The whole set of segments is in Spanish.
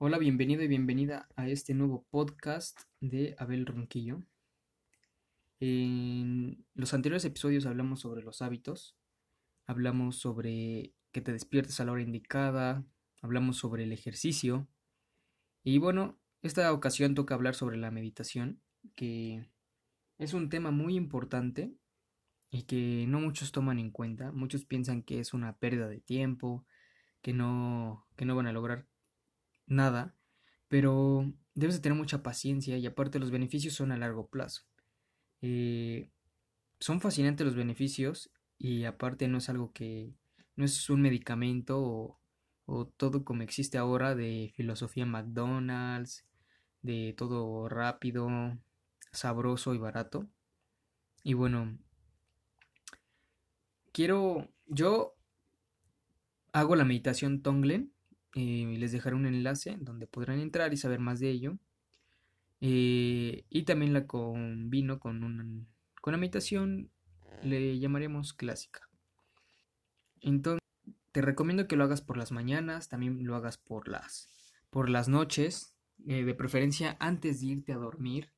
Hola, bienvenido y bienvenida a este nuevo podcast de Abel Ronquillo. En los anteriores episodios hablamos sobre los hábitos, hablamos sobre que te despiertes a la hora indicada, hablamos sobre el ejercicio y bueno, esta ocasión toca hablar sobre la meditación, que es un tema muy importante y que no muchos toman en cuenta. Muchos piensan que es una pérdida de tiempo, que no, que no van a lograr nada, pero debes de tener mucha paciencia y aparte los beneficios son a largo plazo. Eh, son fascinantes los beneficios y aparte no es algo que no es un medicamento o, o todo como existe ahora de filosofía McDonald's, de todo rápido, sabroso y barato. Y bueno, quiero, yo hago la meditación Tonglen eh, les dejaré un enlace donde podrán entrar y saber más de ello. Eh, y también la combino con una, con la meditación, le llamaremos clásica. Entonces, te recomiendo que lo hagas por las mañanas, también lo hagas por las, por las noches, eh, de preferencia antes de irte a dormir.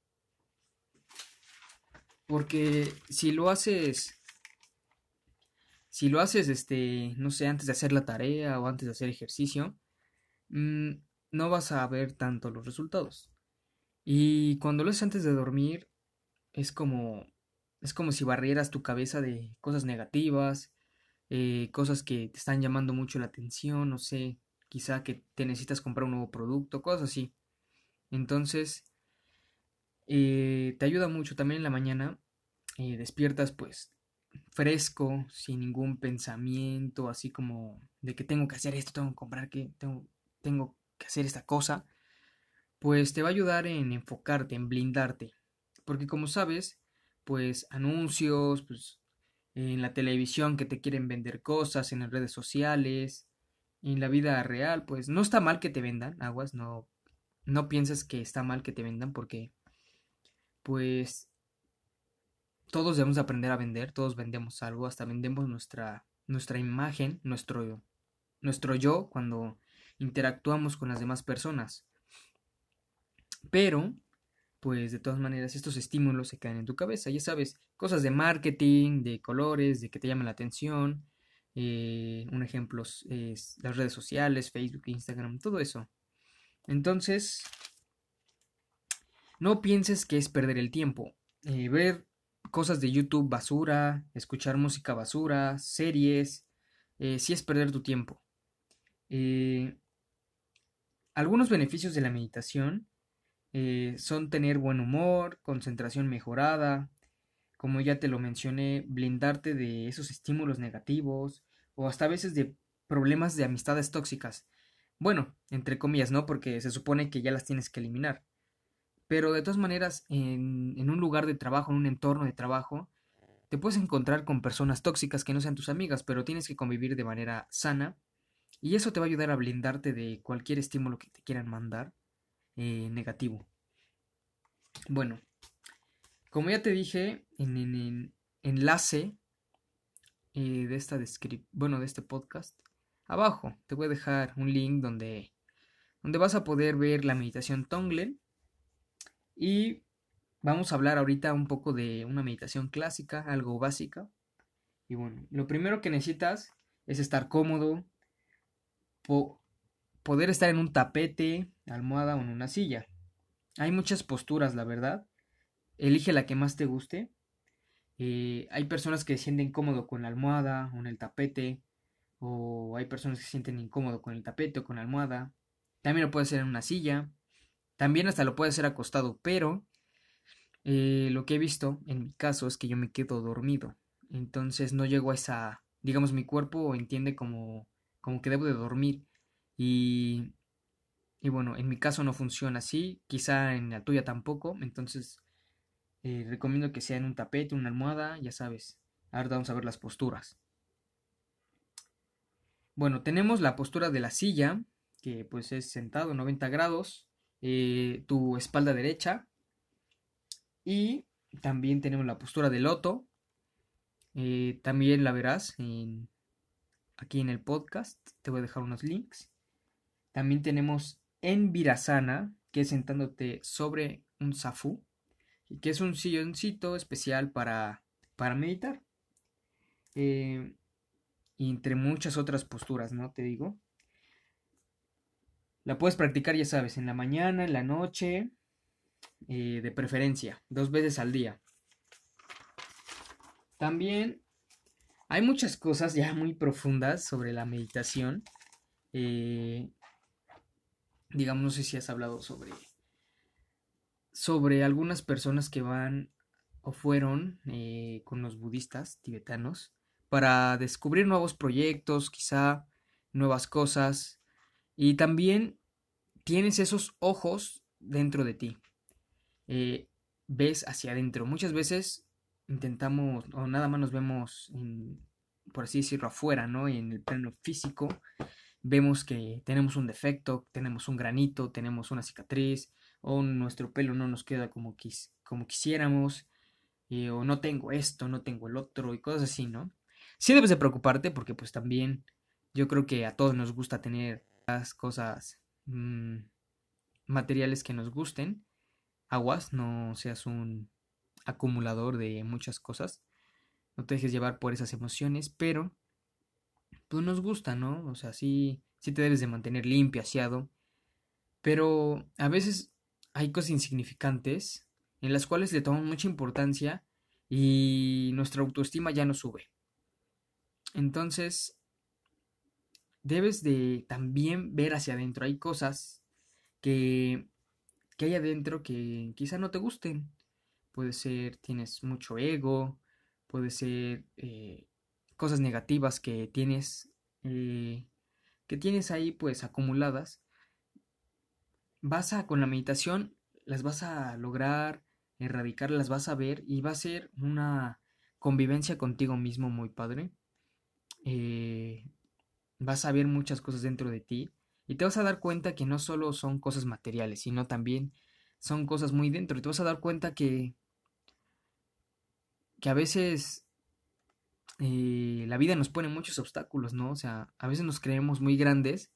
Porque si lo haces si lo haces, este, no sé, antes de hacer la tarea o antes de hacer ejercicio, mm, no vas a ver tanto los resultados. Y cuando lo haces antes de dormir, es como, es como si barrieras tu cabeza de cosas negativas, eh, cosas que te están llamando mucho la atención, no sé, quizá que te necesitas comprar un nuevo producto, cosas así. Entonces, eh, te ayuda mucho también en la mañana, eh, despiertas pues fresco, sin ningún pensamiento, así como de que tengo que hacer esto, tengo que comprar que tengo, tengo que hacer esta cosa, pues te va a ayudar en enfocarte, en blindarte. Porque como sabes, pues anuncios, pues en la televisión que te quieren vender cosas, en las redes sociales, en la vida real, pues no está mal que te vendan, aguas, no, no pienses que está mal que te vendan porque pues todos debemos aprender a vender, todos vendemos algo, hasta vendemos nuestra, nuestra imagen, nuestro, nuestro yo cuando interactuamos con las demás personas. Pero, pues de todas maneras, estos estímulos se quedan en tu cabeza, ya sabes, cosas de marketing, de colores, de que te llamen la atención. Eh, un ejemplo es las redes sociales, Facebook, Instagram, todo eso. Entonces, no pienses que es perder el tiempo. Eh, ver cosas de YouTube basura, escuchar música basura, series, eh, si es perder tu tiempo. Eh, algunos beneficios de la meditación eh, son tener buen humor, concentración mejorada, como ya te lo mencioné, blindarte de esos estímulos negativos o hasta a veces de problemas de amistades tóxicas. Bueno, entre comillas, ¿no? Porque se supone que ya las tienes que eliminar. Pero de todas maneras, en, un lugar de trabajo, en un entorno de trabajo, te puedes encontrar con personas tóxicas que no sean tus amigas, pero tienes que convivir de manera sana y eso te va a ayudar a blindarte de cualquier estímulo que te quieran mandar eh, negativo. Bueno, como ya te dije en el enlace eh, de esta bueno de este podcast, abajo te voy a dejar un link donde donde vas a poder ver la meditación Tonglen y vamos a hablar ahorita un poco de una meditación clásica, algo básica. Y bueno, lo primero que necesitas es estar cómodo, poder estar en un tapete, almohada o en una silla. Hay muchas posturas, la verdad. Elige la que más te guste. Eh, hay personas que se sienten incómodo con la almohada o en el tapete. O hay personas que se sienten incómodo con el tapete o con la almohada. También lo puede hacer en una silla. También hasta lo puede hacer acostado, pero eh, lo que he visto en mi caso es que yo me quedo dormido. Entonces no llego a esa, digamos, mi cuerpo entiende como, como que debo de dormir. Y, y bueno, en mi caso no funciona así, quizá en la tuya tampoco. Entonces eh, recomiendo que sea en un tapete, una almohada, ya sabes. Ahora vamos a ver las posturas. Bueno, tenemos la postura de la silla, que pues es sentado 90 grados. Eh, tu espalda derecha. Y también tenemos la postura de loto. Eh, también la verás aquí en el podcast. Te voy a dejar unos links. También tenemos en Virasana, que es sentándote sobre un zafu, que es un silloncito especial para, para meditar. Eh, y entre muchas otras posturas, ¿no? Te digo. La puedes practicar, ya sabes, en la mañana, en la noche, eh, de preferencia, dos veces al día. También hay muchas cosas ya muy profundas sobre la meditación. Eh, digamos, no sé si has hablado sobre, sobre algunas personas que van o fueron eh, con los budistas tibetanos para descubrir nuevos proyectos, quizá nuevas cosas. Y también tienes esos ojos dentro de ti. Eh, ves hacia adentro. Muchas veces intentamos o nada más nos vemos, por así decirlo, afuera, ¿no? En el plano físico vemos que tenemos un defecto, tenemos un granito, tenemos una cicatriz, o nuestro pelo no nos queda como, como quisiéramos, eh, o no tengo esto, no tengo el otro, y cosas así, ¿no? Sí debes de preocuparte porque pues también yo creo que a todos nos gusta tener las cosas mm, materiales que nos gusten. Aguas, no seas un acumulador de muchas cosas. No te dejes llevar por esas emociones, pero pues nos gusta, ¿no? O sea, sí, sí te debes de mantener limpio, aseado. Pero a veces hay cosas insignificantes en las cuales le tomamos mucha importancia y nuestra autoestima ya no sube. Entonces, debes de también ver hacia adentro. Hay cosas que, que hay adentro que quizá no te gusten. Puede ser, tienes mucho ego, puede ser eh, cosas negativas que tienes eh, que tienes ahí pues acumuladas vas a con la meditación las vas a lograr erradicar las vas a ver y va a ser una convivencia contigo mismo muy padre eh, vas a ver muchas cosas dentro de ti y te vas a dar cuenta que no solo son cosas materiales sino también son cosas muy dentro y te vas a dar cuenta que que a veces eh, la vida nos pone muchos obstáculos, ¿no? O sea, a veces nos creemos muy grandes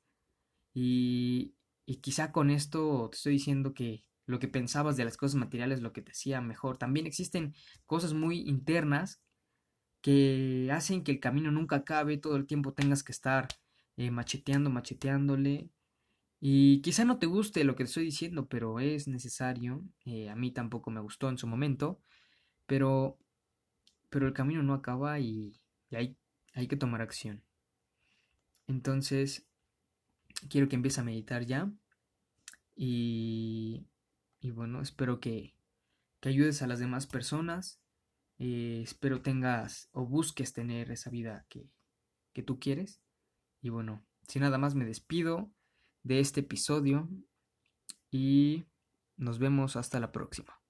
y, y quizá con esto te estoy diciendo que lo que pensabas de las cosas materiales, lo que te hacía mejor. También existen cosas muy internas que hacen que el camino nunca acabe, todo el tiempo tengas que estar eh, macheteando, macheteándole. Y quizá no te guste lo que te estoy diciendo, pero es necesario. Eh, a mí tampoco me gustó en su momento, pero pero el camino no acaba y, hay, hay que tomar acción. Entonces, quiero que empieces a meditar ya y, y bueno, espero que, que, ayudes a las demás personas. Eh, espero tengas o busques tener esa vida que, que tú quieres. Y bueno, sin nada más me despido de este episodio y nos vemos hasta la próxima.